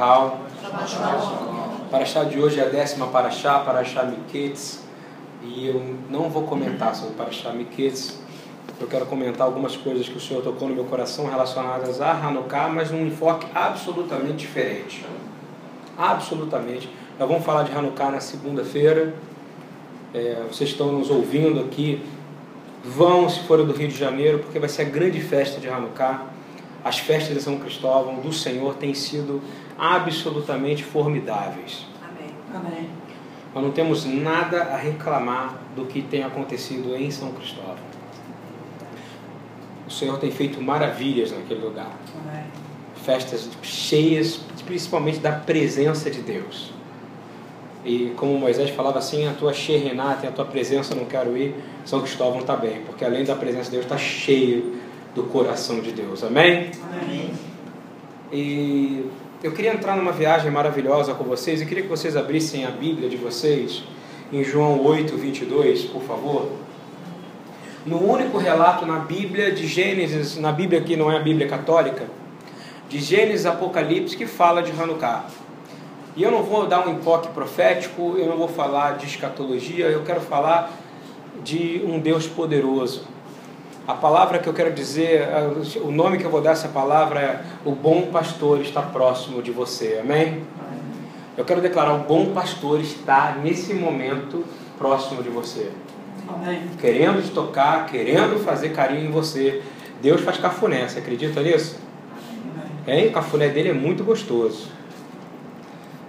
Kahal. Paraxá de hoje é a décima Paraxá, Paraxá Miquetes. E eu não vou comentar sobre Paraxá Miquetes. Eu quero comentar algumas coisas que o Senhor tocou no meu coração relacionadas a Hanukkah, mas num enfoque absolutamente diferente. Absolutamente. Nós vamos falar de Hanukkah na segunda-feira. É, vocês estão nos ouvindo aqui. Vão, se forem do Rio de Janeiro, porque vai ser a grande festa de Hanukkah. As festas de São Cristóvão do Senhor têm sido absolutamente formidáveis. Amém. Amém. Nós não temos nada a reclamar do que tem acontecido em São Cristóvão. O Senhor tem feito maravilhas naquele lugar. Amém. Festas cheias, principalmente da presença de Deus. E como Moisés falava assim, a tua Renata, a tua presença não quero ir, São Cristóvão está bem, porque além da presença de Deus, está cheio do coração de Deus. Amém? Amém. E eu queria entrar numa viagem maravilhosa com vocês e queria que vocês abrissem a Bíblia de vocês em João 8, 22, por favor. No único relato na Bíblia de Gênesis, na Bíblia que não é a Bíblia católica, de Gênesis Apocalipse, que fala de Hanukkah. E eu não vou dar um enfoque profético, eu não vou falar de escatologia, eu quero falar de um Deus poderoso. A palavra que eu quero dizer, o nome que eu vou dar a essa palavra é: O bom pastor está próximo de você. Amém? Eu quero declarar: O bom pastor está nesse momento próximo de você. Amém. Querendo te tocar, querendo fazer carinho em você. Deus faz cafuné, você acredita nisso? Hein? O cafuné dele é muito gostoso.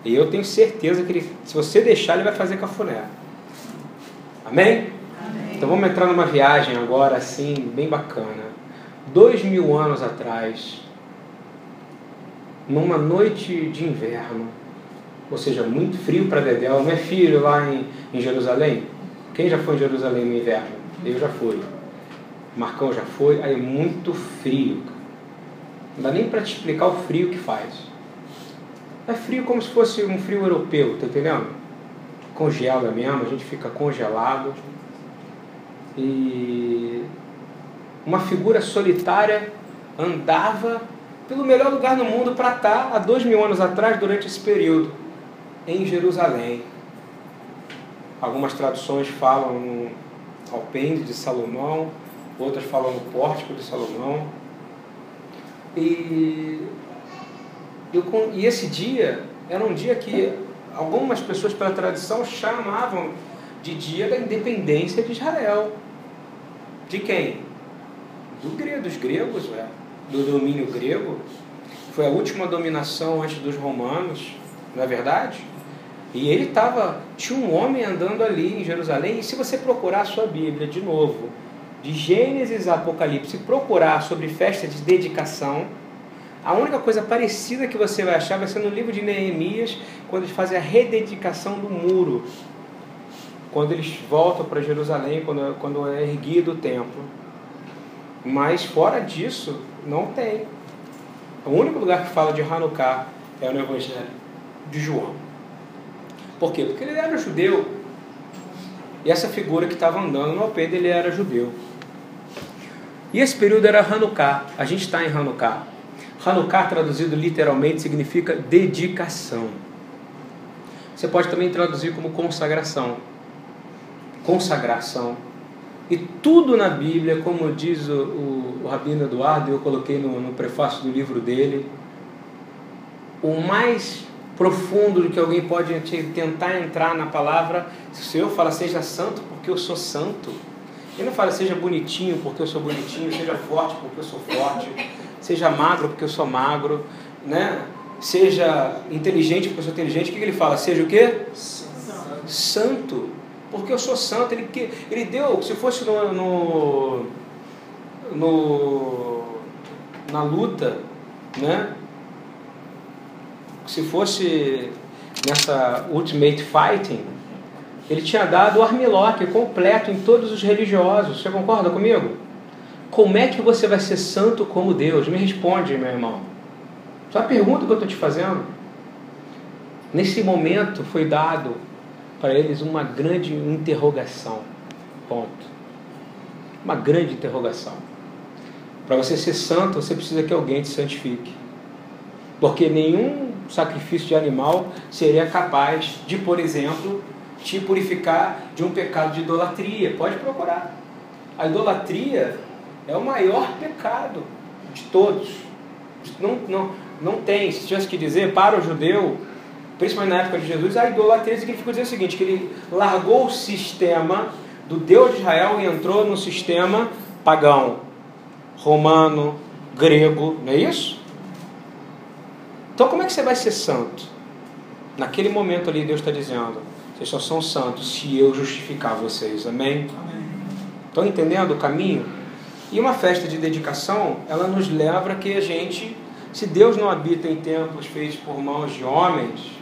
E eu tenho certeza que ele, se você deixar, ele vai fazer cafuné. Amém? Então vamos entrar numa viagem agora, assim, bem bacana. Dois mil anos atrás, numa noite de inverno, ou seja, muito frio para Dedéu, não é filho lá em, em Jerusalém? Quem já foi em Jerusalém no inverno? Eu já fui. Marcão já foi, aí é muito frio. Não dá nem para te explicar o frio que faz. É frio como se fosse um frio europeu, tá entendendo? Congela mesmo, a gente fica congelado. E uma figura solitária andava pelo melhor lugar no mundo para estar há dois mil anos atrás, durante esse período, em Jerusalém. Algumas traduções falam no alpendre de Salomão, outras falam no pórtico de Salomão. E, eu, e esse dia era um dia que algumas pessoas, pela tradição, chamavam de dia da independência de Israel. De quem? Do grego, dos gregos, ué, do domínio grego. Foi a última dominação antes dos romanos, não é verdade? E ele estava. Tinha um homem andando ali em Jerusalém, e se você procurar a sua Bíblia de novo, de Gênesis a Apocalipse, procurar sobre festa de dedicação, a única coisa parecida que você vai achar vai ser no livro de Neemias, quando eles fazem a rededicação do muro. Quando eles voltam para Jerusalém, quando, quando é erguido o templo. Mas fora disso, não tem. O único lugar que fala de Hanukkah é no Evangelho de João. Por quê? Porque ele era judeu. E essa figura que estava andando no alpendre, ele era judeu. E esse período era Hanukkah. A gente está em Hanukkah. Hanukkah, traduzido literalmente, significa dedicação. Você pode também traduzir como consagração. Consagração. E tudo na Bíblia, como diz o, o, o Rabino Eduardo, eu coloquei no, no prefácio do livro dele, o mais profundo do que alguém pode tentar entrar na palavra, se o Senhor fala seja santo porque eu sou santo, ele não fala seja bonitinho porque eu sou bonitinho, seja forte porque eu sou forte, seja magro porque eu sou magro, né? seja inteligente porque eu sou inteligente, o que ele fala? Seja o quê? Santo. Santo, porque eu sou santo. Ele, ele deu, se fosse no, no, no na luta, né? se fosse nessa Ultimate Fighting, ele tinha dado o armlock completo em todos os religiosos. Você concorda comigo? Como é que você vai ser santo como Deus? Me responde, meu irmão. Só a pergunta que eu estou te fazendo. Nesse momento foi dado para eles uma grande interrogação. Ponto. Uma grande interrogação. Para você ser santo, você precisa que alguém te santifique. Porque nenhum sacrifício de animal seria capaz de, por exemplo, te purificar de um pecado de idolatria. Pode procurar. A idolatria é o maior pecado de todos. Não, não, não tem, se tivesse que dizer, para o judeu, principalmente na época de Jesus, a idolatria significa dizer o seguinte, que ele largou o sistema do Deus de Israel e entrou no sistema pagão, romano, grego, não é isso? Então como é que você vai ser santo? Naquele momento ali Deus está dizendo, vocês só são santos se eu justificar vocês, amém? amém. Estão entendendo o caminho? E uma festa de dedicação, ela nos leva a que a gente, se Deus não habita em templos feitos por mãos de homens,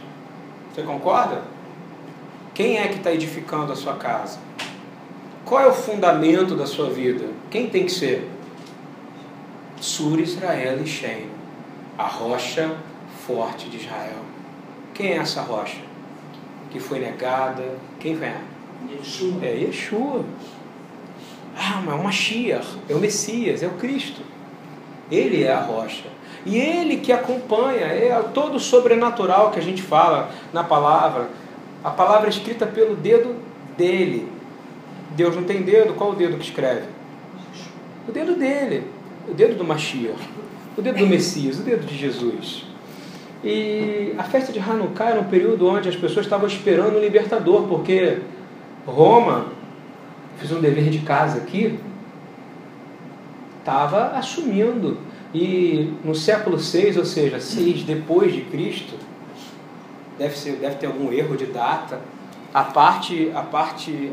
você concorda? Quem é que está edificando a sua casa? Qual é o fundamento da sua vida? Quem tem que ser? Sur Israel e Shem, a rocha forte de Israel. Quem é essa rocha? Que foi negada. Quem vem? Yeshua. É Yeshua. Ah, mas é o Mashiach, é o Messias, é o Cristo. Ele é a rocha. E ele que acompanha, é todo o sobrenatural que a gente fala na palavra. A palavra é escrita pelo dedo dele. Deus não tem dedo, qual o dedo que escreve? O dedo dele, o dedo do Mashiach, o dedo do Messias, o dedo de Jesus. E a festa de Hanukkah era um período onde as pessoas estavam esperando o libertador, porque Roma fiz um dever de casa aqui, estava assumindo. E no século 6, ou seja, 6 depois de Cristo, deve, ser, deve ter algum erro de data, a parte, a parte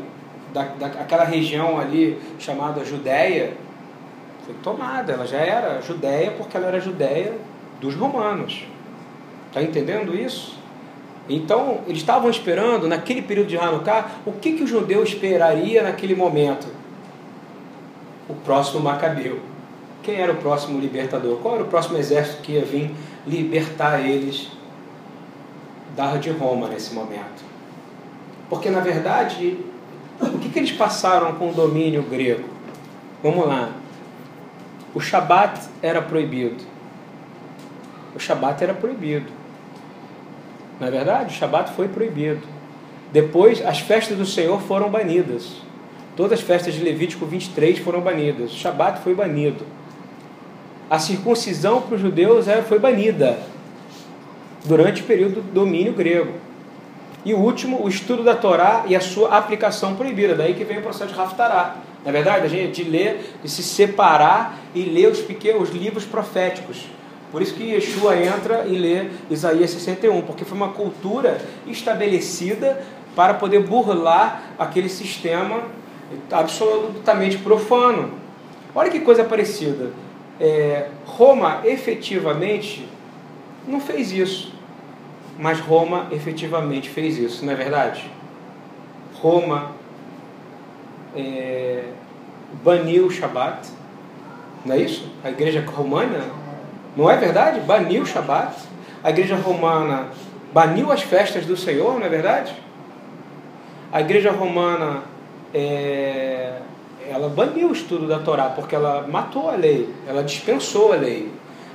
da, daquela região ali chamada Judéia foi tomada. Ela já era Judéia porque ela era Judéia dos romanos. Está entendendo isso? Então, eles estavam esperando, naquele período de Hanukkah, o que, que o judeu esperaria naquele momento? O próximo Macabeu. Quem era o próximo libertador? Qual era o próximo exército que ia vir libertar eles da de Roma nesse momento? Porque, na verdade, o que, que eles passaram com o domínio grego? Vamos lá. O Shabat era proibido. O Shabat era proibido. Não é verdade? O Shabat foi proibido. Depois, as festas do Senhor foram banidas. Todas as festas de Levítico 23 foram banidas. O Shabat foi banido. A circuncisão para os judeus é, foi banida durante o período do domínio grego. E o último, o estudo da Torá e a sua aplicação proibida. Daí que vem o processo de Haftarah. Na é verdade, a gente de ler, de se separar e ler os pequenos os livros proféticos. Por isso que Yeshua entra e lê Isaías 61, porque foi uma cultura estabelecida para poder burlar aquele sistema absolutamente profano. Olha que coisa parecida. É, Roma efetivamente não fez isso, mas Roma efetivamente fez isso, não é verdade? Roma é, baniu o Shabat, não é isso? A igreja romana não é verdade? Baniu o Shabat. A igreja romana baniu as festas do Senhor, não é verdade? A igreja romana é, ela baniu o estudo da Torá porque ela matou a lei, ela dispensou a lei.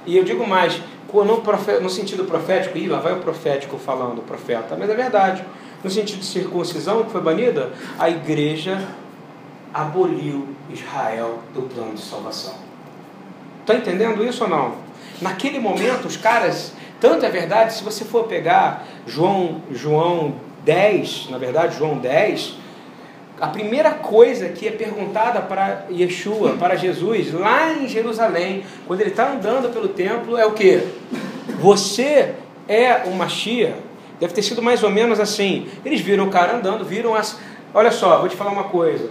E eu digo mais, no, no sentido profético, e lá vai o profético falando, o profeta, mas é verdade. No sentido de circuncisão que foi banida, a igreja aboliu Israel do plano de salvação. Está entendendo isso ou não? Naquele momento, os caras, tanto é verdade, se você for pegar João, João 10, na verdade, João 10, a primeira coisa que é perguntada para Yeshua, para Jesus, lá em Jerusalém, quando ele está andando pelo templo, é o que? Você é uma Machia? Deve ter sido mais ou menos assim. Eles viram o cara andando, viram as. Olha só, vou te falar uma coisa.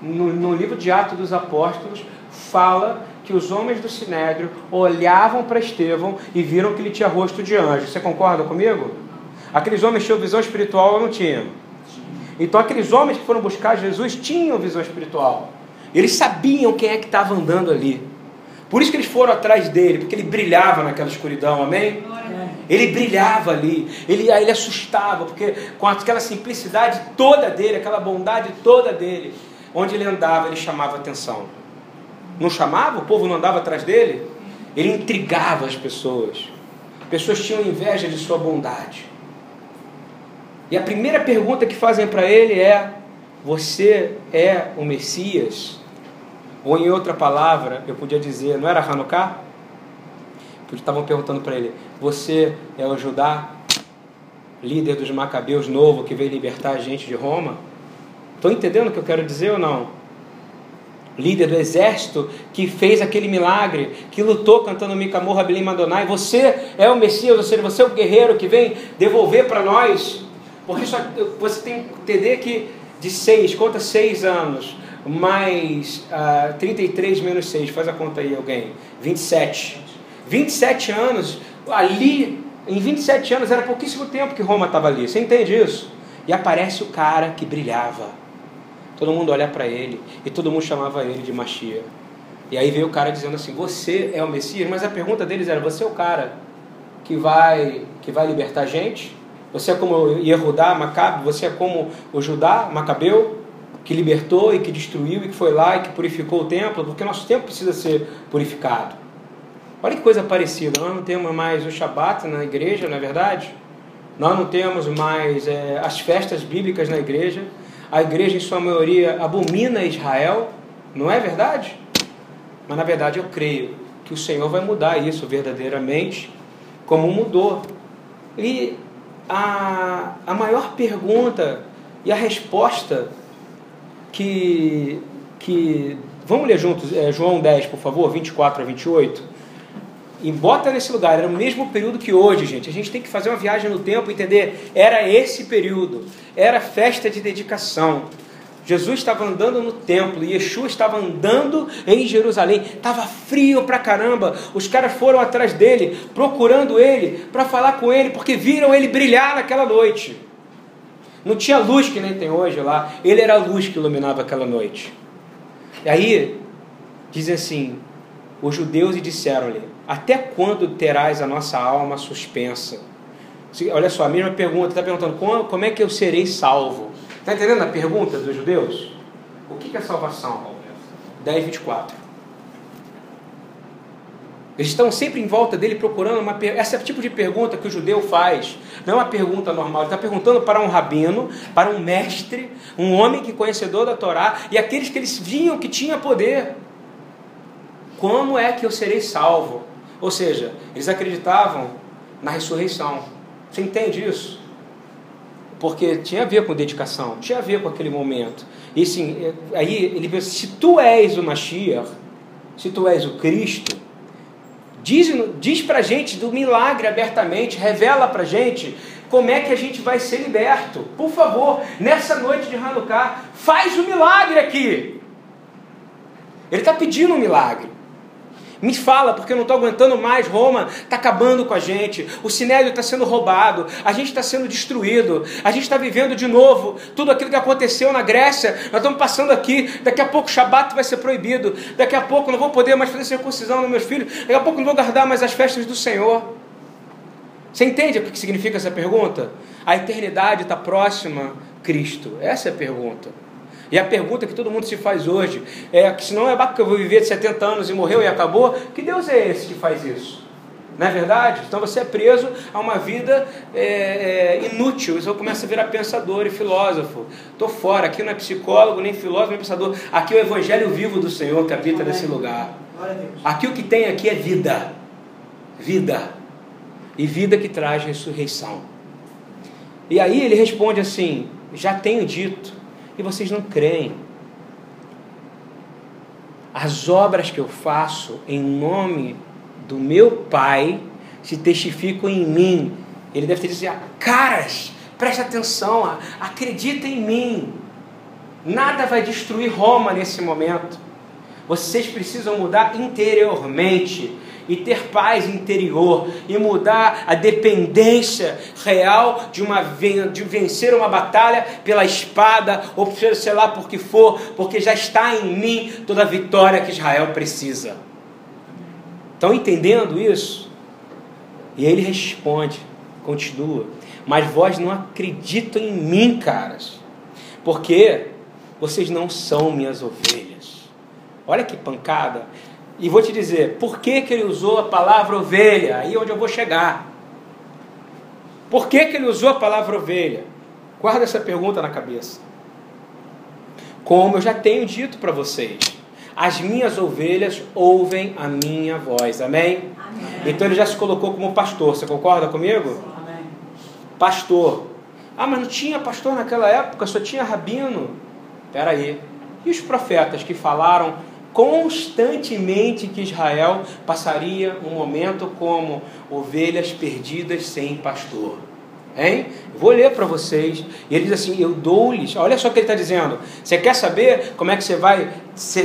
No, no livro de Atos dos Apóstolos, fala que os homens do Sinédrio olhavam para Estevão e viram que ele tinha rosto de anjo. Você concorda comigo? Aqueles homens tinham visão espiritual ou não tinham? Então aqueles homens que foram buscar Jesus tinham visão espiritual. Eles sabiam quem é que estava andando ali. Por isso que eles foram atrás dele, porque ele brilhava naquela escuridão, amém? Ele brilhava ali, ele, ele assustava, porque com aquela simplicidade toda dele, aquela bondade toda dele, onde ele andava, ele chamava atenção não chamava, o povo não andava atrás dele, ele intrigava as pessoas. pessoas tinham inveja de sua bondade. E a primeira pergunta que fazem para ele é: Você é o Messias? Ou em outra palavra, eu podia dizer, não era Hanukkah? Estavam perguntando para ele: Você é o Judá, líder dos Macabeus novo que veio libertar a gente de Roma? Estão entendendo o que eu quero dizer ou não? Líder do exército que fez aquele milagre, que lutou cantando Micamor, Rabilim Madonai. Você é o Messias, ou seja, você é o guerreiro que vem devolver para nós. Porque só, você tem que entender que de seis, conta seis anos, mais uh, ah, 33 menos 6, faz a conta aí alguém, 27. 27 anos, ali, em 27 anos era pouquíssimo tempo que Roma estava ali, você entende isso? E aparece o cara que brilhava. Todo mundo olha para ele e todo mundo chamava ele de Machia. E aí veio o cara dizendo assim: Você é o Messias? Mas a pergunta deles era: Você é o cara que vai, que vai libertar a gente? Você é como Yehudá, Macabe? Você é como o Judá, Macabeu? que libertou e que destruiu e que foi lá e que purificou o templo, porque nosso templo precisa ser purificado. Olha que coisa parecida, nós não temos mais o Shabat na igreja, não é verdade? Nós não temos mais é, as festas bíblicas na igreja. A igreja, em sua maioria, abomina Israel, não é verdade? Mas, na verdade, eu creio que o Senhor vai mudar isso verdadeiramente, como mudou. E a, a maior pergunta e a resposta que, que vamos ler juntos é, João 10, por favor, 24 a 28. E bota nesse lugar, era o mesmo período que hoje, gente. A gente tem que fazer uma viagem no tempo e entender. Era esse período, era festa de dedicação. Jesus estava andando no templo, e Yeshua estava andando em Jerusalém, estava frio pra caramba. Os caras foram atrás dele, procurando ele, para falar com ele, porque viram ele brilhar naquela noite. Não tinha luz que nem tem hoje lá. Ele era a luz que iluminava aquela noite. E aí, dizem assim: os judeus disseram-lhe: Até quando terás a nossa alma suspensa? Olha só, a mesma pergunta, está perguntando: como, como é que eu serei salvo? Está entendendo a pergunta dos judeus? O que é salvação? 10, 24. Eles estão sempre em volta dele procurando uma esse é o tipo de pergunta que o judeu faz. Não é uma pergunta normal. Ele está perguntando para um rabino, para um mestre, um homem que conhecedor da Torá e aqueles que eles viam que tinha poder. Como é que eu serei salvo? Ou seja, eles acreditavam na ressurreição. Você entende isso? Porque tinha a ver com dedicação, tinha a ver com aquele momento. E sim, é, aí ele pensa: se tu és o Mashiach, se tu és o Cristo, Diz, diz para a gente do milagre abertamente, revela para a gente como é que a gente vai ser liberto. Por favor, nessa noite de Hanukkah, faz o um milagre aqui. Ele está pedindo um milagre. Me fala, porque eu não estou aguentando mais. Roma está acabando com a gente. O Sinédrio está sendo roubado. A gente está sendo destruído. A gente está vivendo de novo tudo aquilo que aconteceu na Grécia. Nós estamos passando aqui. Daqui a pouco o Shabat vai ser proibido. Daqui a pouco não vou poder mais fazer circuncisão nos meus filhos. Daqui a pouco não vou guardar mais as festas do Senhor. Você entende o que significa essa pergunta? A eternidade está próxima, Cristo. Essa é a pergunta. E a pergunta que todo mundo se faz hoje é que se não é que eu vou viver de 70 anos e morreu e acabou, que Deus é esse que faz isso? Não é verdade? Então você é preso a uma vida é, é, inútil. Você começa a virar pensador e filósofo. Estou fora, aqui não é psicólogo, nem filósofo, nem pensador. Aqui é o evangelho vivo do Senhor que habita nesse lugar. Aqui o que tem aqui é vida. Vida. E vida que traz ressurreição. E aí ele responde assim: Já tenho dito e vocês não creem. As obras que eu faço em nome do meu Pai se testificam em mim. Ele deve ter dito assim: caras, preste atenção, acredita em mim. Nada vai destruir Roma nesse momento. Vocês precisam mudar interiormente e ter paz interior e mudar a dependência real de uma de vencer uma batalha pela espada ou sei lá por que for, porque já está em mim toda a vitória que Israel precisa. Estão entendendo isso? E ele responde, continua: Mas vós não acreditam em mim, caras, porque vocês não são minhas ovelhas. Olha que pancada. E vou te dizer, por que, que ele usou a palavra ovelha? Aí é onde eu vou chegar. Por que, que ele usou a palavra ovelha? Guarda essa pergunta na cabeça. Como eu já tenho dito para vocês, as minhas ovelhas ouvem a minha voz. Amém? Amém? Então ele já se colocou como pastor. Você concorda comigo? Amém. Pastor. Ah, mas não tinha pastor naquela época, só tinha rabino. Espera aí. E os profetas que falaram constantemente que Israel passaria um momento como ovelhas perdidas sem pastor? Hein? Vou ler para vocês. E ele diz assim: Eu dou-lhes. Olha só o que ele está dizendo. Você quer saber como é que você vai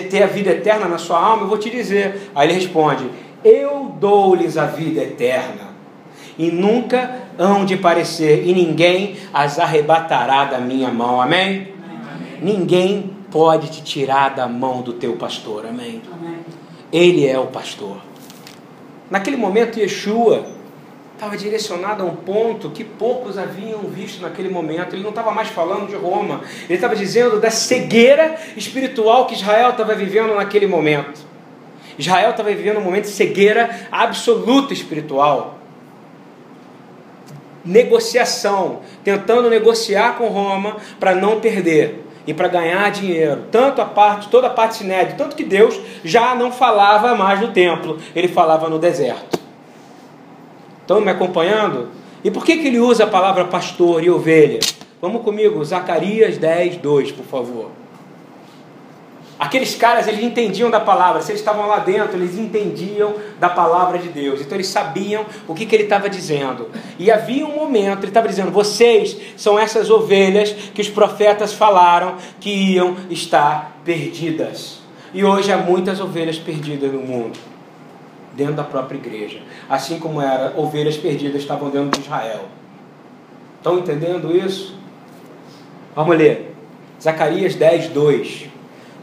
ter a vida eterna na sua alma? Eu vou te dizer. Aí ele responde: Eu dou-lhes a vida eterna. E nunca hão de parecer, e ninguém as arrebatará da minha mão. Amém? Amém. Ninguém pode te tirar da mão do teu pastor. Amém? Amém. Ele é o pastor. Naquele momento, Yeshua estava direcionado a um ponto que poucos haviam visto naquele momento. Ele não estava mais falando de Roma, ele estava dizendo da cegueira espiritual que Israel estava vivendo naquele momento. Israel estava vivendo um momento de cegueira absoluta espiritual. Negociação, tentando negociar com Roma para não perder e para ganhar dinheiro, tanto a parte, toda a parte sinédria, tanto que Deus já não falava mais no templo, ele falava no deserto. Estão me acompanhando? E por que, que ele usa a palavra pastor e ovelha? Vamos comigo, Zacarias 10, 2, por favor. Aqueles caras, eles entendiam da palavra, se eles estavam lá dentro, eles entendiam da palavra de Deus, então eles sabiam o que, que ele estava dizendo. E havia um momento, ele estava dizendo: vocês são essas ovelhas que os profetas falaram que iam estar perdidas. E hoje há muitas ovelhas perdidas no mundo dentro da própria igreja. Assim como era ovelhas perdidas estavam dentro de Israel. Estão entendendo isso? Vamos ler. Zacarias 10, 2.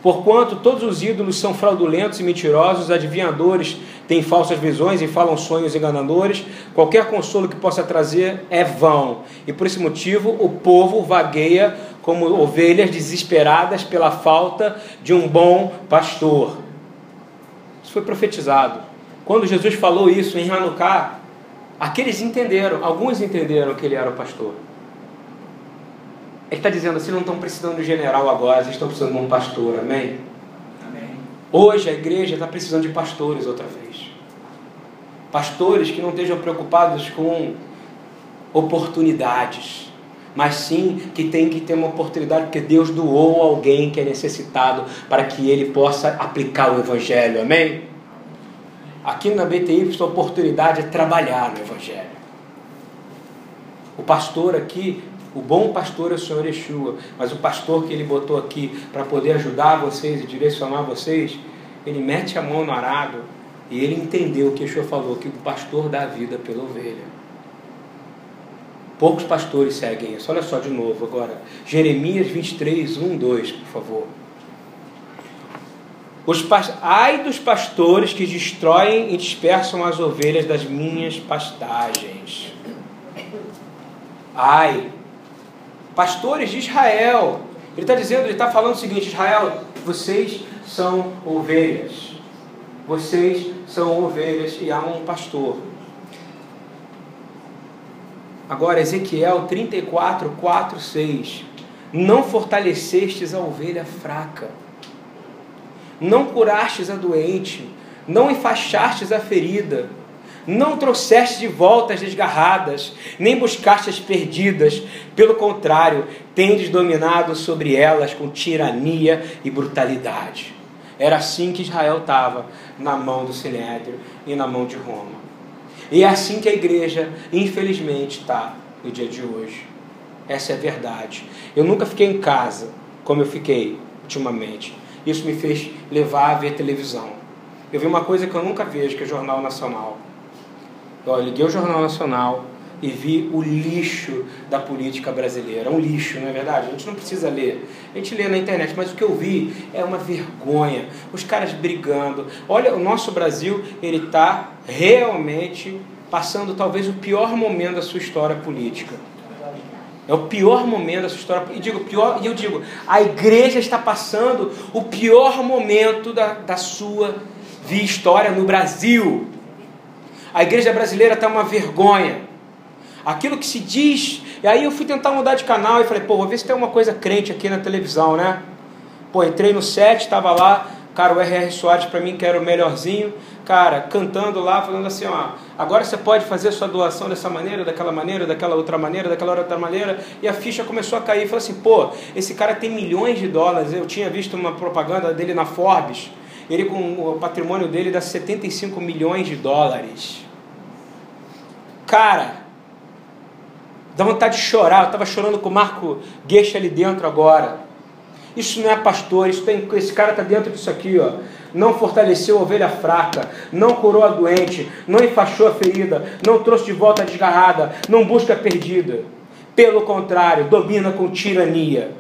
Porquanto todos os ídolos são fraudulentos e mentirosos, adivinhadores têm falsas visões e falam sonhos enganadores, qualquer consolo que possa trazer é vão. E por esse motivo o povo vagueia como ovelhas desesperadas pela falta de um bom pastor. Isso foi profetizado. Quando Jesus falou isso em Hanukkah, aqueles entenderam, alguns entenderam que ele era o pastor. Ele está dizendo assim: não estão precisando de general agora, eles estão precisando de um pastor, amém? amém? Hoje a igreja está precisando de pastores outra vez. Pastores que não estejam preocupados com oportunidades, mas sim que tem que ter uma oportunidade, porque Deus doou alguém que é necessitado para que ele possa aplicar o Evangelho, amém? Aqui na BTI, a oportunidade é trabalhar no Evangelho. O pastor aqui, o bom pastor é o Senhor Yeshua, mas o pastor que ele botou aqui para poder ajudar vocês e direcionar vocês, ele mete a mão no arado e ele entendeu o que Yeshua falou, que o pastor dá vida pela ovelha. Poucos pastores seguem isso. Olha só de novo agora. Jeremias 23, 1, 2, por favor. Os Ai dos pastores que destroem e dispersam as ovelhas das minhas pastagens. Ai, pastores de Israel. Ele está dizendo, ele está falando o seguinte: Israel, vocês são ovelhas. Vocês são ovelhas e há um pastor. Agora, Ezequiel 34, 4, 6. Não fortalecestes a ovelha fraca não curastes a doente, não enfaixastes a ferida, não trouxestes de volta as desgarradas, nem buscaste as perdidas, pelo contrário, tendes dominado sobre elas com tirania e brutalidade. Era assim que Israel estava na mão do Sinédrio e na mão de Roma. E é assim que a igreja, infelizmente, está no dia de hoje. Essa é a verdade. Eu nunca fiquei em casa como eu fiquei ultimamente. Isso me fez levar a ver televisão. Eu vi uma coisa que eu nunca vejo, que é Jornal Nacional. Eu liguei o Jornal Nacional e vi o lixo da política brasileira. Um lixo, não é verdade? A gente não precisa ler. A gente lê na internet, mas o que eu vi é uma vergonha. Os caras brigando. Olha, o nosso Brasil, ele está realmente passando talvez o pior momento da sua história política. É o pior momento da sua história. E digo pior, e eu digo, a igreja está passando o pior momento da, da sua história no Brasil. A igreja brasileira está uma vergonha. aquilo que se diz. E aí eu fui tentar mudar de canal e falei, pô, vou ver se tem uma coisa crente aqui na televisão, né? Pô, entrei no set, estava lá, cara, o R.R. Soares para mim que era o melhorzinho, cara, cantando lá, falando assim, ó, agora você pode fazer sua doação dessa maneira, daquela maneira, daquela outra maneira, daquela outra maneira, e a ficha começou a cair, falou assim, pô, esse cara tem milhões de dólares, eu tinha visto uma propaganda dele na Forbes, ele com o patrimônio dele dá 75 milhões de dólares. Cara, dá vontade de chorar. Eu estava chorando com o Marco Gueixa ali dentro agora. Isso não é pastor, isso tem, esse cara está dentro disso aqui, ó. Não fortaleceu a ovelha fraca, não curou a doente, não enfaixou a ferida, não trouxe de volta a desgarrada, não busca a perdida. Pelo contrário, domina com tirania.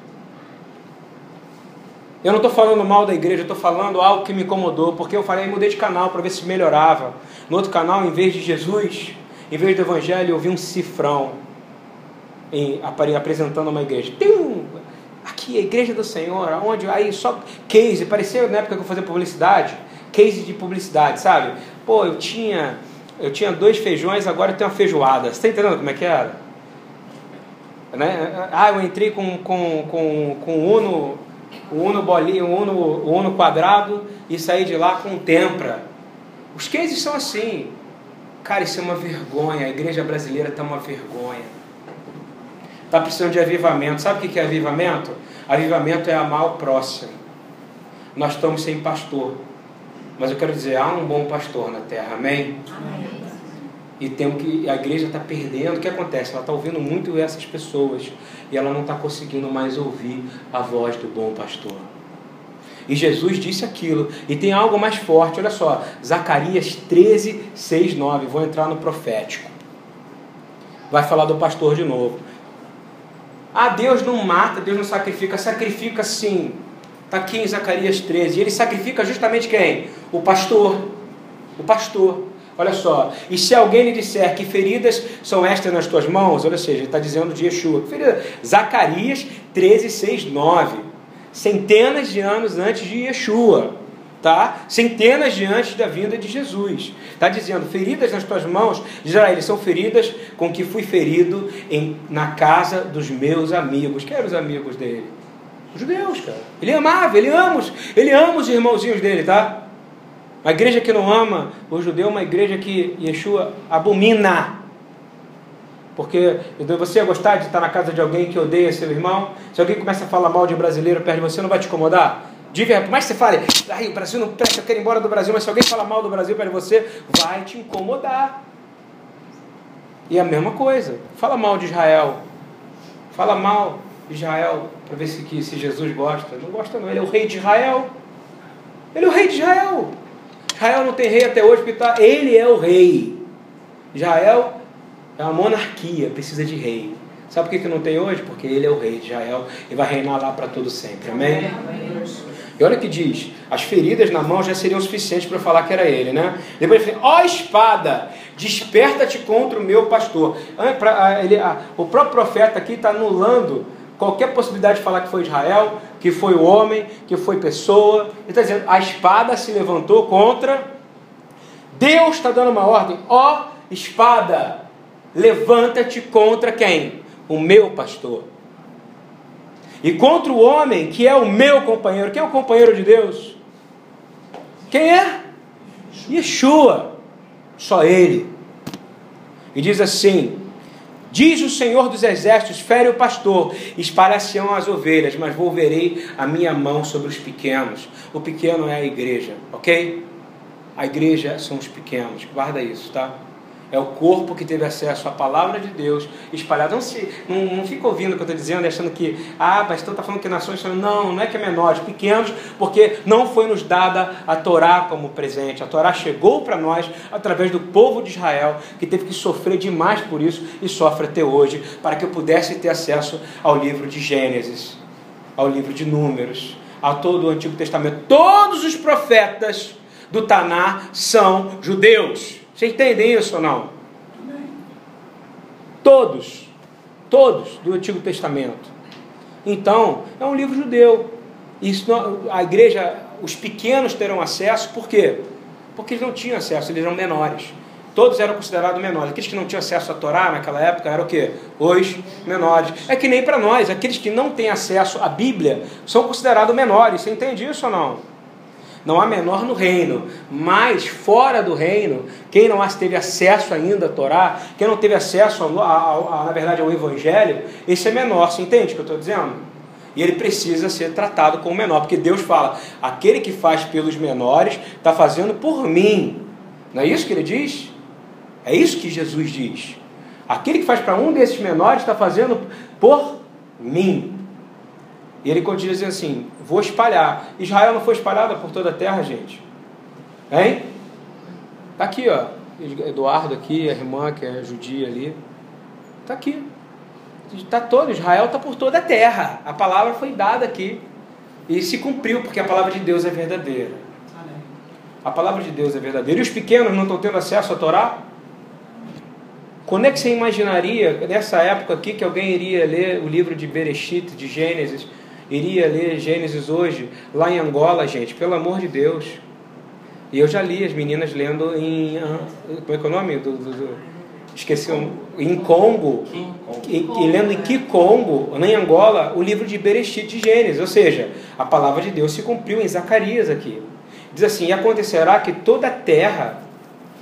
Eu não estou falando mal da igreja, estou falando algo que me incomodou, porque eu falei, mudei de canal para ver se melhorava. No outro canal, em vez de Jesus, em vez do Evangelho, eu vi um cifrão em, apresentando uma igreja. Tem um, aqui, a igreja do Senhor, onde aí só case, parecia na época que eu fazia publicidade, case de publicidade, sabe? Pô, eu tinha, eu tinha dois feijões, agora eu tenho uma feijoada. Você está entendendo como é que era? Né? Ah, eu entrei com, com, com, com Uno, o Uno bolinho, o Uno, o Uno quadrado e saí de lá com tempra. Os cases são assim. Cara, isso é uma vergonha. A igreja brasileira está uma vergonha. Está precisando de avivamento. Sabe o que é avivamento? Avivamento é amar o próximo. Nós estamos sem pastor. Mas eu quero dizer, há um bom pastor na terra. Amém? Amém. E temos que a igreja está perdendo. O que acontece? Ela está ouvindo muito essas pessoas e ela não está conseguindo mais ouvir a voz do bom pastor. E Jesus disse aquilo. E tem algo mais forte, olha só. Zacarias 13, 6, 9. Vou entrar no profético. Vai falar do pastor de novo. Ah, Deus não mata, Deus não sacrifica. Sacrifica sim. Está aqui em Zacarias 13. E ele sacrifica justamente quem? O pastor. O pastor. Olha só. E se alguém lhe disser que feridas são estas nas tuas mãos, olha seja, ele está dizendo de Yeshua. Zacarias 13, 6, 9 centenas de anos antes de Yeshua, tá? Centenas de antes da vinda de Jesus. Está dizendo, feridas nas tuas mãos, Israel, são feridas com que fui ferido em, na casa dos meus amigos. Quem eram os amigos dele? Os judeus, cara. Ele amava, ele ama, ele ama os irmãozinhos dele, tá? Uma igreja que não ama o judeu é uma igreja que Yeshua abomina. Porque você ia gostar de estar na casa de alguém que odeia seu irmão? Se alguém começa a falar mal de brasileiro perto de você, não vai te incomodar? Diga, por mais que você fale, o Brasil não presta, eu quero ir embora do Brasil, mas se alguém fala mal do Brasil perto de você, vai te incomodar. E a mesma coisa, fala mal de Israel. Fala mal de Israel para ver se, que, se Jesus gosta. Não gosta não, ele é o rei de Israel. Ele é o rei de Israel. Israel não tem rei até hoje, porque tá, ele é o rei. Israel é uma monarquia, precisa de rei. Sabe por que, que não tem hoje? Porque ele é o rei de Israel e vai reinar lá para todo sempre. Amém? E olha o que diz: as feridas na mão já seriam suficientes para falar que era ele, né? Depois ele fala: ó espada, desperta-te contra o meu pastor. Ele, o próprio profeta aqui está anulando qualquer possibilidade de falar que foi Israel, que foi o homem, que foi pessoa. Ele está dizendo: a espada se levantou contra. Deus está dando uma ordem: ó espada, levanta-te contra quem? O meu pastor. E contra o homem que é o meu companheiro. Quem é o companheiro de Deus? Quem é? Yeshua. Só ele. E diz assim: Diz o Senhor dos Exércitos: fere o pastor, espalha-se-ão as ovelhas, mas volverei a minha mão sobre os pequenos. O pequeno é a igreja, ok? A igreja são os pequenos, guarda isso, tá? É o corpo que teve acesso à palavra de Deus espalhada. Não, se, não, não fica ouvindo o que eu estou dizendo, achando que, ah, pastor está falando que nações são. Não, não é que é menores, pequenos, porque não foi nos dada a Torá como presente. A Torá chegou para nós através do povo de Israel, que teve que sofrer demais por isso e sofre até hoje, para que eu pudesse ter acesso ao livro de Gênesis, ao livro de Números, a todo o Antigo Testamento. Todos os profetas do Taná são judeus. Vocês entendem isso ou não? Todos, todos do Antigo Testamento. Então, é um livro judeu. Isso a igreja, os pequenos terão acesso, por quê? Porque eles não tinham acesso, eles eram menores. todos eram considerados menores. Aqueles que não tinham acesso à Torá naquela época eram o quê? Os menores. É que nem para nós, aqueles que não têm acesso à Bíblia são considerados menores. Você entende isso ou não? Não há menor no reino, mas fora do reino, quem não teve acesso ainda à Torá, quem não teve acesso, a, a, a, na verdade, ao Evangelho, esse é menor. Você entende o que eu estou dizendo? E ele precisa ser tratado como menor, porque Deus fala: aquele que faz pelos menores está fazendo por mim. Não é isso que ele diz? É isso que Jesus diz. Aquele que faz para um desses menores está fazendo por mim. E ele continua dizendo assim: vou espalhar. Israel não foi espalhada por toda a terra, gente? Hein? Está aqui, ó. Eduardo aqui, a irmã que é judia ali. Está aqui. Está todo, Israel está por toda a terra. A palavra foi dada aqui. E se cumpriu, porque a palavra de Deus é verdadeira. A palavra de Deus é verdadeira. E os pequenos não estão tendo acesso à Torá? Quando é que você imaginaria, nessa época aqui, que alguém iria ler o livro de Bereshit, de Gênesis, iria ler Gênesis hoje, lá em Angola, gente, pelo amor de Deus. E eu já li as meninas lendo em. Ah, como é que é o nome? Do, do, do, esqueci, em Congo, e, e, lendo em Kikongo, em Angola, o livro de Bereshit de Gênesis, ou seja, a palavra de Deus se cumpriu em Zacarias aqui. Diz assim: E acontecerá que toda a terra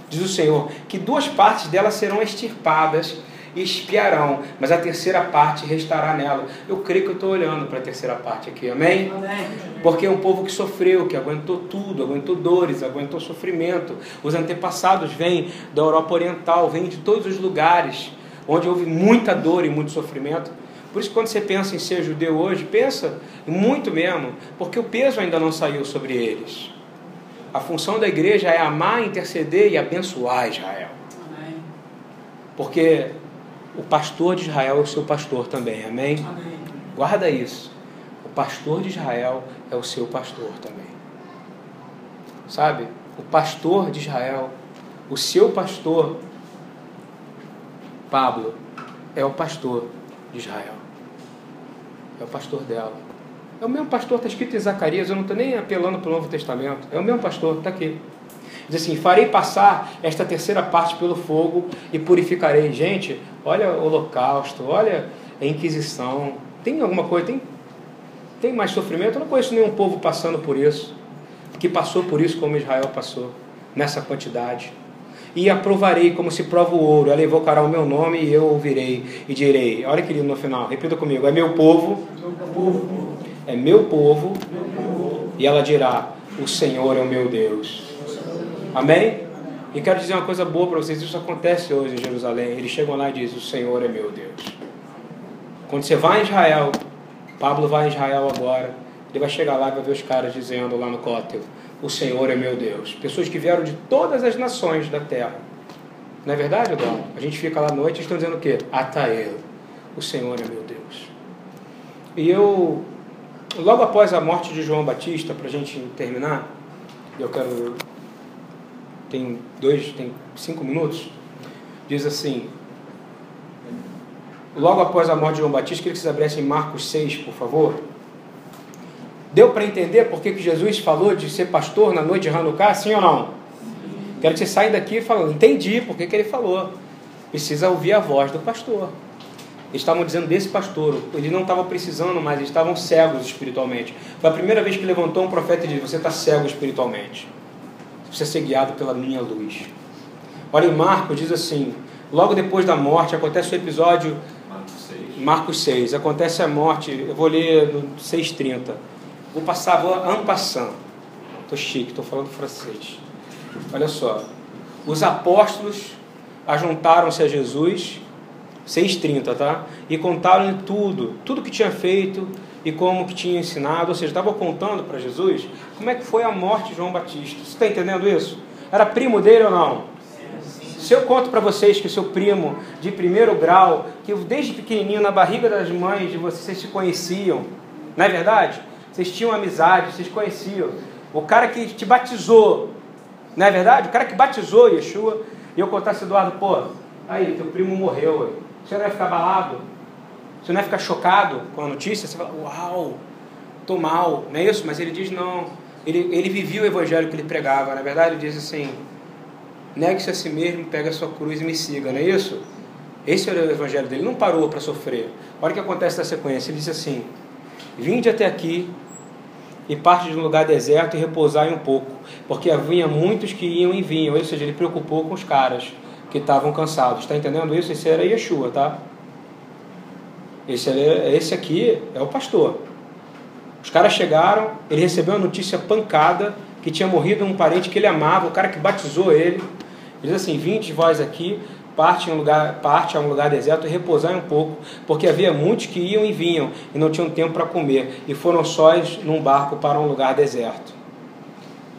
diz o Senhor, que duas partes dela serão extirpadas e espiarão, mas a terceira parte restará nela. Eu creio que eu estou olhando para a terceira parte aqui, amém? amém? Porque é um povo que sofreu, que aguentou tudo, aguentou dores, aguentou sofrimento. Os antepassados vêm da Europa Oriental, vêm de todos os lugares onde houve muita dor e muito sofrimento. Por isso, quando você pensa em ser judeu hoje, pensa muito mesmo, porque o peso ainda não saiu sobre eles. A função da igreja é amar, interceder e abençoar Israel. Porque o pastor de Israel é o seu pastor também, amém? amém? Guarda isso. O pastor de Israel é o seu pastor também. Sabe? O pastor de Israel, o seu pastor, Pablo, é o pastor de Israel. É o pastor dela. É o mesmo pastor, está escrito em Zacarias, eu não estou nem apelando para o Novo Testamento. É o mesmo pastor, está aqui. Diz assim: farei passar esta terceira parte pelo fogo e purificarei. Gente, olha o holocausto, olha a Inquisição. Tem alguma coisa? Tem, tem mais sofrimento? Eu não conheço nenhum povo passando por isso, que passou por isso como Israel passou, nessa quantidade. E aprovarei como se prova o ouro, ela evocará o meu nome e eu ouvirei e direi. Olha que lindo no final, repita comigo: é meu povo. Meu povo é meu povo, e ela dirá: O Senhor é o meu Deus. Amém? E quero dizer uma coisa boa para vocês: isso acontece hoje em Jerusalém. Eles chegam lá e dizem: O Senhor é meu Deus. Quando você vai em Israel, Pablo vai em Israel agora, ele vai chegar lá e vai ver os caras dizendo lá no cótel: O Senhor é meu Deus. Pessoas que vieram de todas as nações da terra. Não é verdade, Adão? A gente fica lá à noite e estão dizendo o quê? Atael. O Senhor é meu Deus. E eu logo após a morte de João Batista, para a gente terminar, eu quero. Tem dois, tem cinco minutos. Diz assim. Logo após a morte de João Batista, queria que vocês abrissem Marcos 6, por favor. Deu para entender por que, Jesus falou de ser pastor na noite de Hanukkah, sim ou não? Quero que você saia daqui falando, entendi por que, que ele falou. Precisa ouvir a voz do pastor estavam dizendo desse pastor. Eles não estavam precisando mais, eles estavam cegos espiritualmente. Foi a primeira vez que levantou um profeta e disse: Você está cego espiritualmente. Precisa ser guiado pela minha luz. Olha, em Marcos diz assim: logo depois da morte, acontece o episódio. Marcos 6. Marcos 6. Acontece a morte, eu vou ler no 6,30. Vou passar, vou ampassando. Estou chique, estou falando francês. Olha só. Os apóstolos ajuntaram-se a Jesus 6,30, tá? E contaram tudo, tudo que tinha feito e como que tinha ensinado, ou seja, estava contando para Jesus como é que foi a morte de João Batista. Você está entendendo isso? Era primo dele ou não? Se eu conto para vocês que seu primo de primeiro grau, que desde pequenininho na barriga das mães de vocês, vocês se conheciam, não é verdade? Vocês tinham amizade, vocês conheciam. O cara que te batizou, não é verdade? O cara que batizou Yeshua, e eu contasse Eduardo, pô, aí, teu primo morreu, você não vai ficar abalado? Você não vai ficar chocado com a notícia? Você fala, uau, estou mal, não é isso? Mas ele diz, não. Ele, ele vivia o evangelho que ele pregava. Na verdade, ele diz assim: negue-se a si mesmo, pegue a sua cruz e me siga, não é isso? Esse era o evangelho dele, não parou para sofrer. Olha o que acontece na sequência, ele diz assim: Vinde até aqui e parte de um lugar deserto e repousai um pouco, porque havia muitos que iam e vinham, ou seja, ele preocupou com os caras que estavam cansados. Está entendendo isso? Esse era Yeshua, tá? Esse, esse aqui é o pastor. Os caras chegaram, ele recebeu a notícia pancada que tinha morrido um parente que ele amava, o cara que batizou ele. Ele diz assim: Vinte vós aqui, parte, um lugar, parte a um lugar deserto e repousai um pouco, porque havia muitos que iam e vinham e não tinham tempo para comer, e foram sós num barco para um lugar deserto.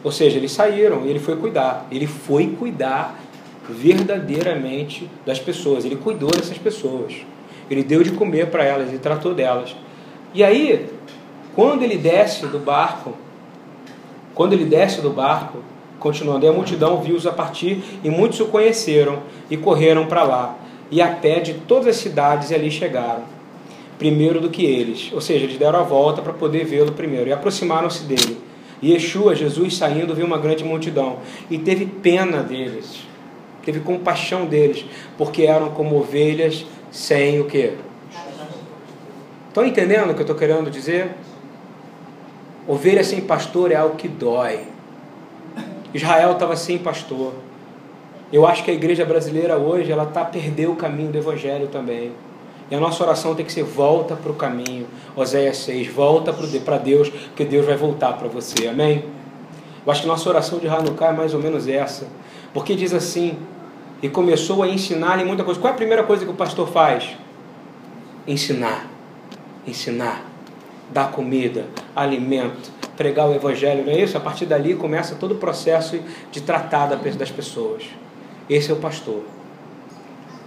Ou seja, eles saíram e ele foi cuidar. Ele foi cuidar verdadeiramente das pessoas. Ele cuidou dessas pessoas. Ele deu de comer para elas, ele tratou delas. E aí, quando ele desce do barco, quando ele desce do barco, continuando, e a multidão viu-os a partir, e muitos o conheceram e correram para lá, e a pé de todas as cidades ali chegaram, primeiro do que eles. Ou seja, eles deram a volta para poder vê-lo primeiro, e aproximaram-se dele. E Yeshua, Jesus saindo, viu uma grande multidão, e teve pena deles, teve compaixão deles, porque eram como ovelhas sem o que? Estão entendendo o que eu estou querendo dizer? Ovelha sem pastor é algo que dói. Israel estava sem pastor. Eu acho que a igreja brasileira hoje ela está a perder o caminho do evangelho também. E a nossa oração tem que ser volta para o caminho. Oséias 6, volta para Deus, que Deus vai voltar para você. Amém? Eu acho que nossa oração de Hanukkah é mais ou menos essa. Porque diz assim, e começou a ensinar-lhe muita coisa. Qual é a primeira coisa que o pastor faz? Ensinar. Ensinar. Dar comida, alimento, pregar o evangelho, não é isso? A partir dali começa todo o processo de tratar das pessoas. Esse é o pastor.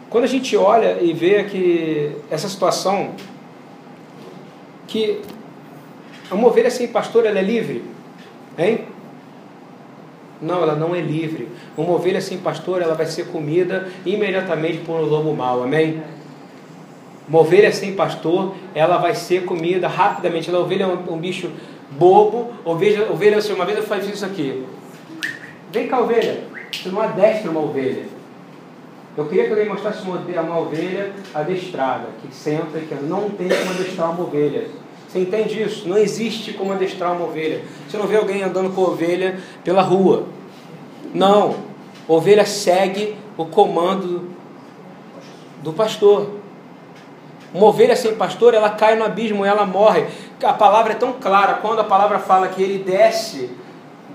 Quando a gente olha e vê que essa situação, que uma ovelha sem pastor ela é livre, hein? Não, ela não é livre. Uma ovelha sem pastor, ela vai ser comida imediatamente por um lobo mau. Amém? Uma ovelha sem pastor, ela vai ser comida rapidamente. A ovelha é um, um bicho bobo. Ovelha, ovelha, assim, uma vez eu fiz isso aqui. Vem cá, ovelha. Você não adestra uma ovelha. Eu queria que alguém mostrasse uma, uma ovelha adestrada, que senta e que não tem como adestrar uma ovelha. Você entende isso? Não existe como adestrar uma ovelha. Você não vê alguém andando com ovelha pela rua. Não. Ovelha segue o comando do pastor. Uma ovelha sem pastor, ela cai no abismo, ela morre. A palavra é tão clara, quando a palavra fala que ele desce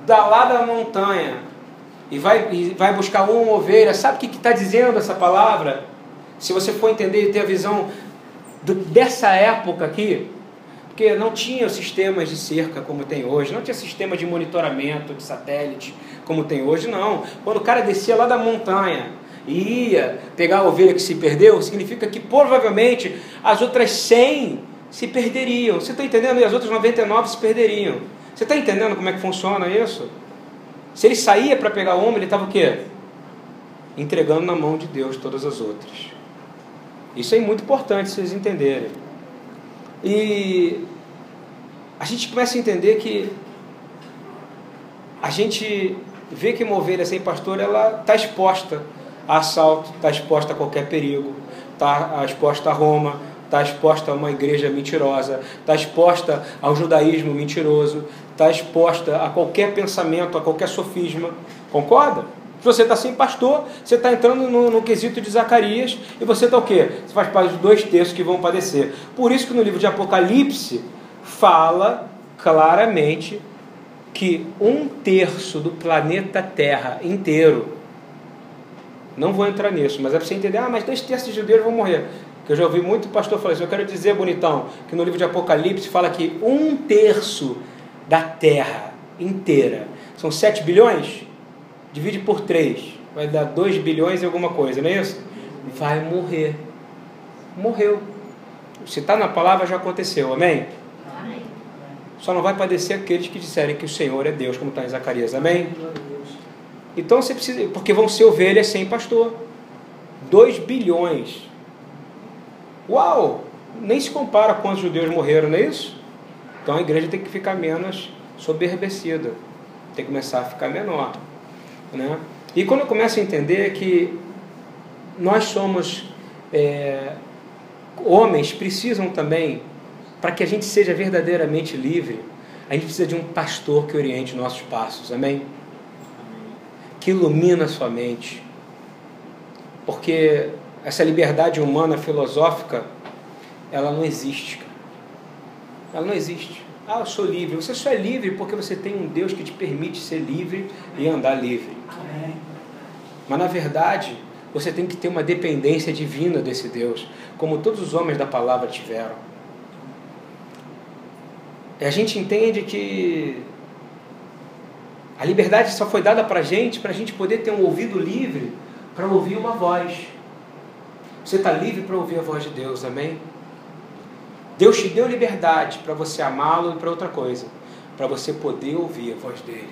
da lá da montanha e vai, e vai buscar uma ovelha, sabe o que está dizendo essa palavra? Se você for entender e ter a visão do, dessa época aqui, porque não tinha sistemas de cerca como tem hoje, não tinha sistema de monitoramento de satélite como tem hoje, não. Quando o cara descia lá da montanha e ia pegar a ovelha que se perdeu, significa que provavelmente as outras 100 se perderiam. Você está entendendo? E as outras 99 se perderiam. Você está entendendo como é que funciona isso? Se ele saía para pegar uma, ele estava o quê? Entregando na mão de Deus todas as outras. Isso é muito importante vocês entenderem. E a gente começa a entender que a gente vê que uma ovelha sem pastor ela está exposta a assalto, está exposta a qualquer perigo, está exposta a Roma, está exposta a uma igreja mentirosa, está exposta ao judaísmo mentiroso, está exposta a qualquer pensamento, a qualquer sofisma. Concorda? Você está sem pastor, você está entrando no, no, quesito de Zacarias e você está o quê? Você faz parte dos dois terços que vão padecer. Por isso que no livro de Apocalipse fala claramente que um terço do planeta Terra inteiro, não vou entrar nisso, mas é para você entender, ah, mas dois terços de judeus vão morrer. Que eu já ouvi muito pastor falar isso. Eu quero dizer, bonitão, que no livro de Apocalipse fala que um terço da Terra inteira, são 7 bilhões, divide por 3, vai dar 2 bilhões e alguma coisa, não é isso? Vai morrer. Morreu. Se está na palavra, já aconteceu, amém? amém? Só não vai padecer aqueles que disserem que o Senhor é Deus, como está em Zacarias, amém? Então você precisa, porque vão ser ovelhas sem pastor. 2 bilhões. Uau! Nem se compara quantos judeus morreram, não é isso? Então a igreja tem que ficar menos soberbecida, tem que começar a ficar menor. Né? E quando eu começo a entender que nós somos é, homens, precisam também, para que a gente seja verdadeiramente livre, a gente precisa de um pastor que oriente nossos passos, amém? Que ilumina a sua mente. Porque essa liberdade humana filosófica, ela não existe. Ela não existe. Ah, eu sou livre. Você só é livre porque você tem um Deus que te permite ser livre e andar livre. Amém. Mas na verdade, você tem que ter uma dependência divina desse Deus, como todos os homens da palavra tiveram. E a gente entende que a liberdade só foi dada para a gente, para a gente poder ter um ouvido livre para ouvir uma voz. Você está livre para ouvir a voz de Deus, amém? Deus te deu liberdade para você amá-lo e para outra coisa, para você poder ouvir a voz dele.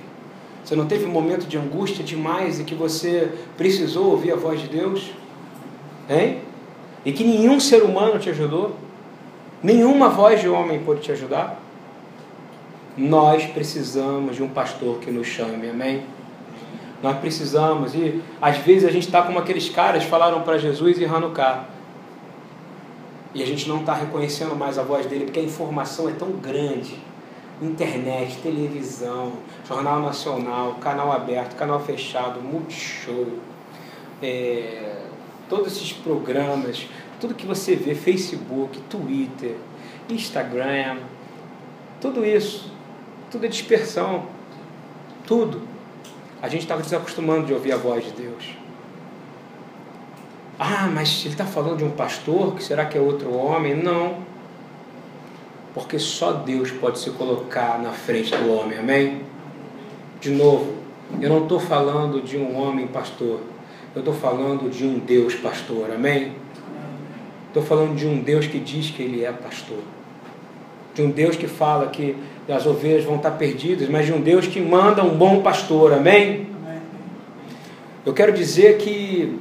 Você não teve um momento de angústia demais e que você precisou ouvir a voz de Deus? Hein? E que nenhum ser humano te ajudou? Nenhuma voz de homem pôde te ajudar? Nós precisamos de um pastor que nos chame, amém? Nós precisamos, e às vezes a gente está como aqueles caras falaram para Jesus e Hanukkah. E a gente não está reconhecendo mais a voz dele, porque a informação é tão grande internet, televisão, jornal nacional, canal aberto, canal fechado, multishow, é, todos esses programas, tudo que você vê, Facebook, Twitter, Instagram, tudo isso, tudo é dispersão, tudo. A gente estava desacostumando de ouvir a voz de Deus. Ah, mas ele está falando de um pastor, que será que é outro homem? Não porque só Deus pode se colocar na frente do homem, amém? De novo, eu não estou falando de um homem pastor, eu estou falando de um Deus pastor, amém? Estou falando de um Deus que diz que Ele é pastor, de um Deus que fala que as ovelhas vão estar perdidas, mas de um Deus que manda um bom pastor, amém? Eu quero dizer que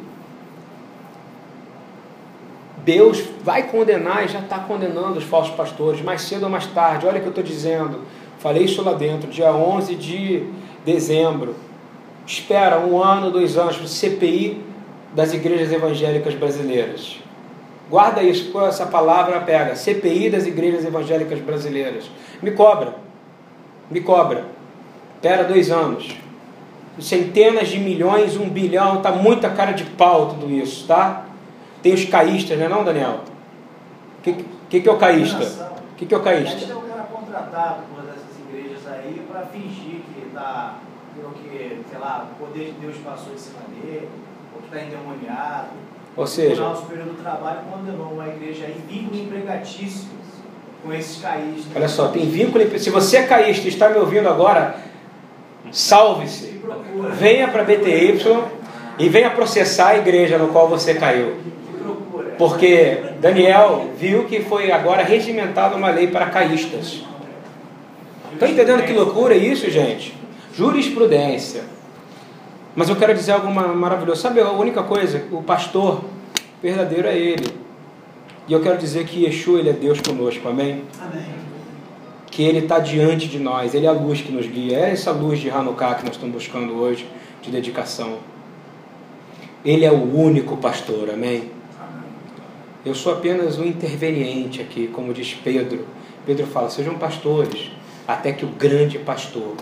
Deus vai condenar e já está condenando os falsos pastores, mais cedo ou mais tarde. Olha o que eu estou dizendo. Falei isso lá dentro, dia 11 de dezembro. Espera um ano, dois anos, CPI das igrejas evangélicas brasileiras. Guarda isso, essa palavra pega. CPI das igrejas evangélicas brasileiras. Me cobra. Me cobra. Espera dois anos. Centenas de milhões, um bilhão, está muita cara de pau tudo isso, tá? Tem os caístas, não é não, Daniel? O que, que, que é o caísta? O que, que é o caísta? Caísta é o cara contratado por essas igrejas aí para fingir que está, que, sei lá, o poder de Deus passou em cima dele, ou que está endemoniado. Ou seja... O Tribunal Superior do Trabalho condenou uma igreja aí vínculo empregatício com esses caístas. Olha só, tem vínculo... Se você é caísta e está me ouvindo agora, salve-se. Venha para BTY e venha processar a igreja no qual você caiu. Porque Daniel viu que foi agora regimentada uma lei para caístas. Estão entendendo que loucura é isso, gente? Jurisprudência. Mas eu quero dizer algo maravilhoso. Sabe a única coisa? O pastor verdadeiro é ele. E eu quero dizer que Yeshua ele é Deus conosco, amém? Amém. Que ele está diante de nós, ele é a luz que nos guia. É essa luz de Hanukkah que nós estamos buscando hoje, de dedicação. Ele é o único pastor, amém? Eu sou apenas um interveniente aqui, como diz Pedro. Pedro fala: sejam pastores, até que o grande pastor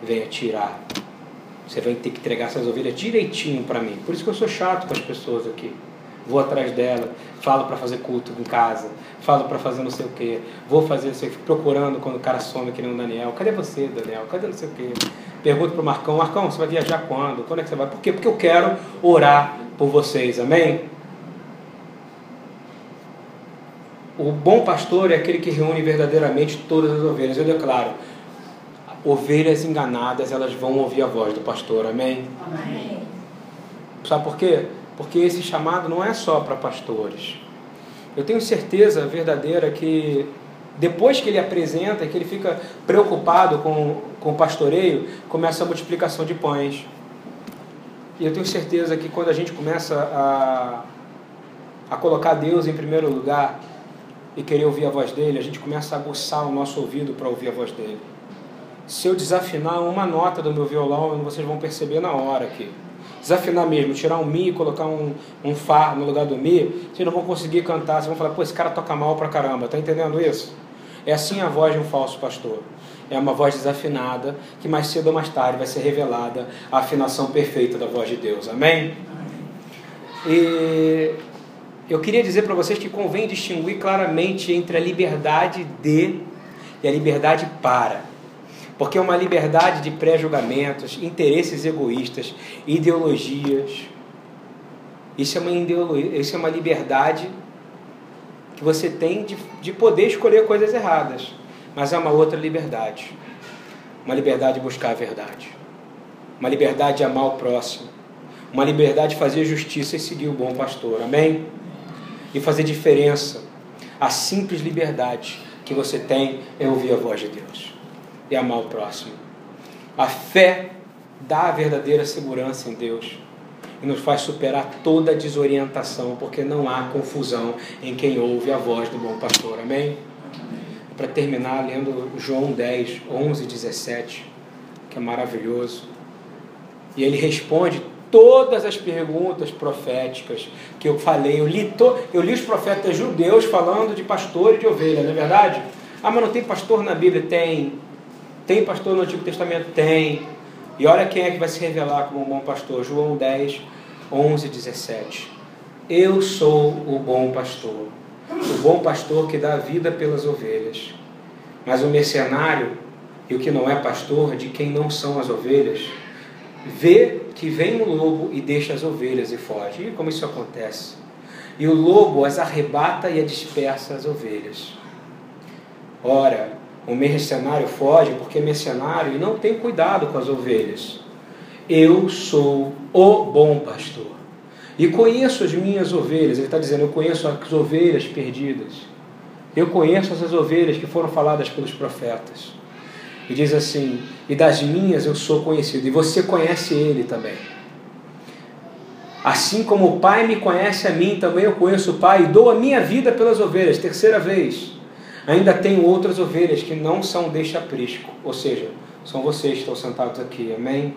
venha tirar. Você vai ter que entregar essas ovelhas direitinho para mim. Por isso que eu sou chato com as pessoas aqui. Vou atrás dela, falo para fazer culto em casa, falo para fazer não sei o quê, vou fazer sei procurando quando o cara some que nem o Daniel. Cadê você, Daniel? Cadê não sei o quê? Pergunto para o Marcão: Marcão, você vai viajar quando? Quando é que você vai? Por quê? Porque eu quero orar por vocês, amém? O bom pastor é aquele que reúne verdadeiramente todas as ovelhas. Eu declaro, ovelhas enganadas, elas vão ouvir a voz do pastor. Amém? Amém. Sabe por quê? Porque esse chamado não é só para pastores. Eu tenho certeza verdadeira que depois que ele apresenta, que ele fica preocupado com, com o pastoreio, começa a multiplicação de pães. E eu tenho certeza que quando a gente começa a, a colocar Deus em primeiro lugar, e querer ouvir a voz dele, a gente começa a aguçar o nosso ouvido para ouvir a voz dele. Se eu desafinar uma nota do meu violão, vocês vão perceber na hora aqui. desafinar mesmo, tirar um Mi e colocar um, um Fá no lugar do Mi, vocês não vão conseguir cantar, vocês vão falar, pô, esse cara toca mal pra caramba, tá entendendo isso? É assim a voz de um falso pastor. É uma voz desafinada, que mais cedo ou mais tarde vai ser revelada a afinação perfeita da voz de Deus. Amém? E eu queria dizer para vocês que convém distinguir claramente entre a liberdade de e a liberdade para. Porque é uma liberdade de pré-julgamentos, interesses egoístas, ideologias. Isso é uma, ideologia, isso é uma liberdade que você tem de, de poder escolher coisas erradas. Mas é uma outra liberdade. Uma liberdade de buscar a verdade. Uma liberdade de amar o próximo. Uma liberdade de fazer justiça e seguir o bom pastor. Amém? E fazer diferença. A simples liberdade que você tem é ouvir a voz de Deus e amar o próximo. A fé dá a verdadeira segurança em Deus e nos faz superar toda a desorientação, porque não há confusão em quem ouve a voz do bom pastor. Amém? Para terminar, lendo João 10, 11 e 17, que é maravilhoso. E ele responde todas as perguntas proféticas que eu falei. Eu li, to, eu li os profetas judeus falando de pastor e de ovelha, não é verdade? Ah, mas não tem pastor na Bíblia? Tem. Tem pastor no Antigo Testamento? Tem. E olha quem é que vai se revelar como um bom pastor. João 10, 11 e 17. Eu sou o bom pastor. O bom pastor que dá vida pelas ovelhas. Mas o mercenário e o que não é pastor, de quem não são as ovelhas, vê que vem o lobo e deixa as ovelhas e foge. E como isso acontece? E o lobo as arrebata e a dispersa as ovelhas. Ora, o mercenário foge porque é mercenário e não tem cuidado com as ovelhas. Eu sou o bom pastor. E conheço as minhas ovelhas. Ele está dizendo: Eu conheço as ovelhas perdidas. Eu conheço essas ovelhas que foram faladas pelos profetas. E diz assim: E das minhas eu sou conhecido. E você conhece ele também. Assim como o Pai me conhece a mim, também eu conheço o Pai e dou a minha vida pelas ovelhas. Terceira vez. Ainda tenho outras ovelhas que não são deste aprisco, ou seja, são vocês que estão sentados aqui, amém?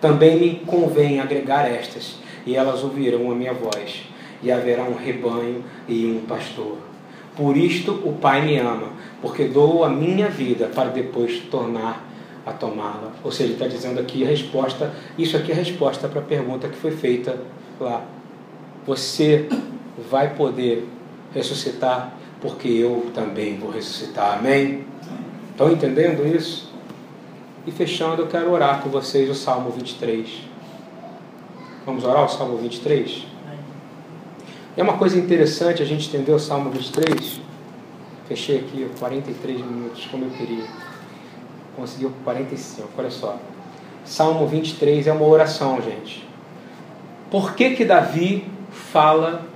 Também me convém agregar estas, e elas ouvirão a minha voz, e haverá um rebanho e um pastor. Por isto o Pai me ama, porque dou a minha vida para depois tornar a tomá-la. Ou seja, está dizendo aqui a resposta, isso aqui é a resposta para a pergunta que foi feita lá. Você vai poder ressuscitar porque eu também vou ressuscitar. Amém? Estão entendendo isso? E fechando, eu quero orar com vocês o Salmo 23. Vamos orar o Salmo 23? É uma coisa interessante a gente entender o Salmo 23. Fechei aqui 43 minutos, como eu queria. Conseguiu 45, olha só. Salmo 23 é uma oração, gente. Por que que Davi fala?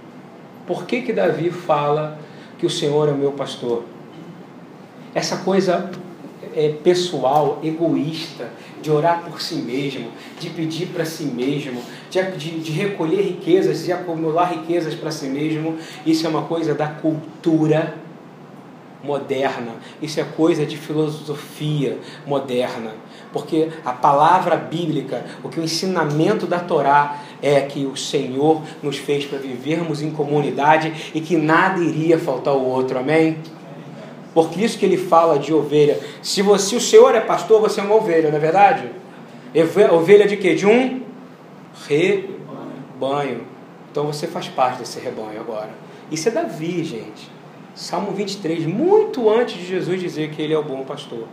Por que que Davi fala que o Senhor é o meu pastor. Essa coisa é, pessoal, egoísta, de orar por si mesmo, de pedir para si mesmo, de, de, de, recolher riquezas, de acumular riquezas para si mesmo, isso é uma coisa da cultura moderna, isso é coisa de filosofia moderna, porque a palavra bíblica, o que o ensinamento da Torá é que o Senhor nos fez para vivermos em comunidade e que nada iria faltar ao outro, amém? Porque isso que ele fala de ovelha. Se, você, se o Senhor é pastor, você é uma ovelha, não é verdade? Ovelha de quê? De um rebanho. Então você faz parte desse rebanho agora. Isso é Davi, gente. Salmo 23, muito antes de Jesus dizer que ele é o bom pastor.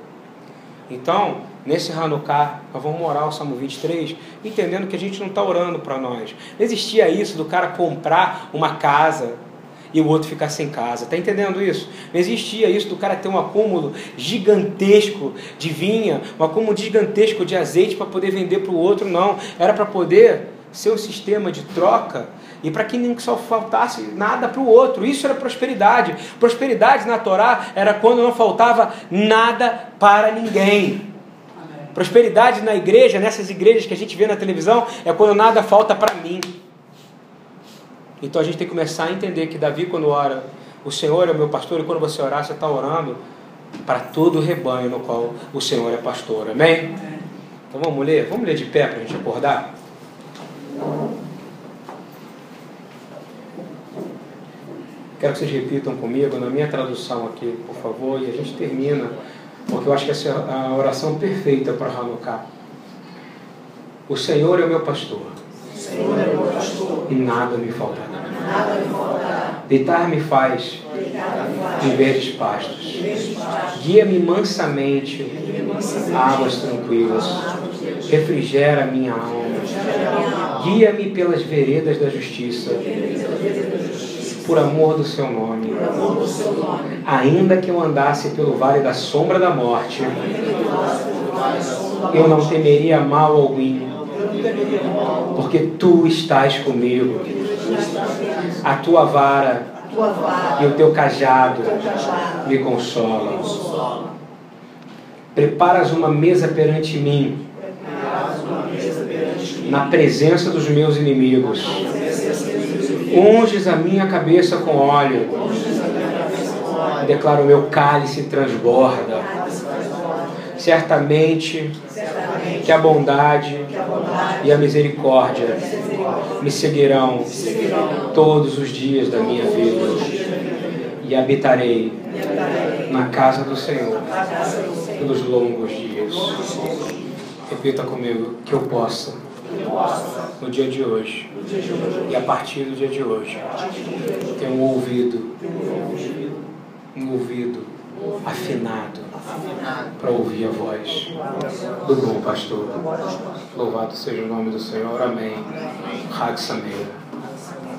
Então, nesse Hanukkah, nós vamos orar o Salmo 23, entendendo que a gente não está orando para nós. Não existia isso do cara comprar uma casa e o outro ficar sem casa. Está entendendo isso? Não existia isso do cara ter um acúmulo gigantesco de vinha, um acúmulo gigantesco de azeite para poder vender para o outro, não. Era para poder ser um sistema de troca e para que não só faltasse nada para o outro. Isso era prosperidade. Prosperidade na Torá era quando não faltava nada para ninguém. Prosperidade na igreja, nessas igrejas que a gente vê na televisão, é quando nada falta para mim. Então a gente tem que começar a entender que Davi, quando ora, o Senhor é o meu pastor, e quando você orar, você está orando para todo o rebanho no qual o Senhor é pastor. Amém? Amém. Então vamos ler? Vamos ler de pé para a gente acordar? Quero que vocês repitam comigo na minha tradução aqui, por favor, e a gente termina, porque eu acho que essa é a oração perfeita para Hanukkah. O Senhor é o meu pastor Senhor é meu pastor. E nada me faltará. Nada me faltará. Deitar-me faz em verdes pastos. Guia-me mansamente a águas tranquilas. Refrigera minha alma. Guia-me pelas veredas da justiça. Por amor do seu nome. Ainda que eu andasse pelo vale da sombra da morte, eu não temeria mal algum, porque tu estás comigo. A tua vara e o teu cajado me consolam. Preparas uma mesa perante mim, na presença dos meus inimigos. Unges a minha cabeça com óleo. Declaro meu cálice transborda. Certamente que a bondade e a misericórdia me seguirão todos os dias da minha vida e habitarei na casa do Senhor pelos longos dias. Repita comigo que eu possa no dia de hoje e a partir do dia de hoje ter um ouvido, um ouvido afinado para ouvir a voz do bom pastor. Louvado seja o nome do Senhor. Amém. Hag Sameira.